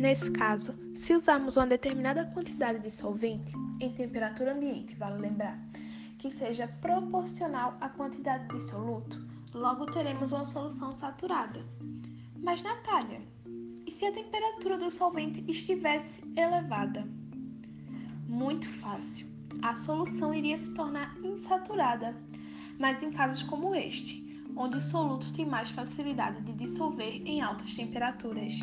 Nesse caso, se usarmos uma determinada quantidade de solvente em temperatura ambiente, vale lembrar, que seja proporcional à quantidade de soluto, logo teremos uma solução saturada. Mas, Natália, e se a temperatura do solvente estivesse elevada? Muito fácil. A solução iria se tornar insaturada, mas em casos como este, onde o soluto tem mais facilidade de dissolver em altas temperaturas.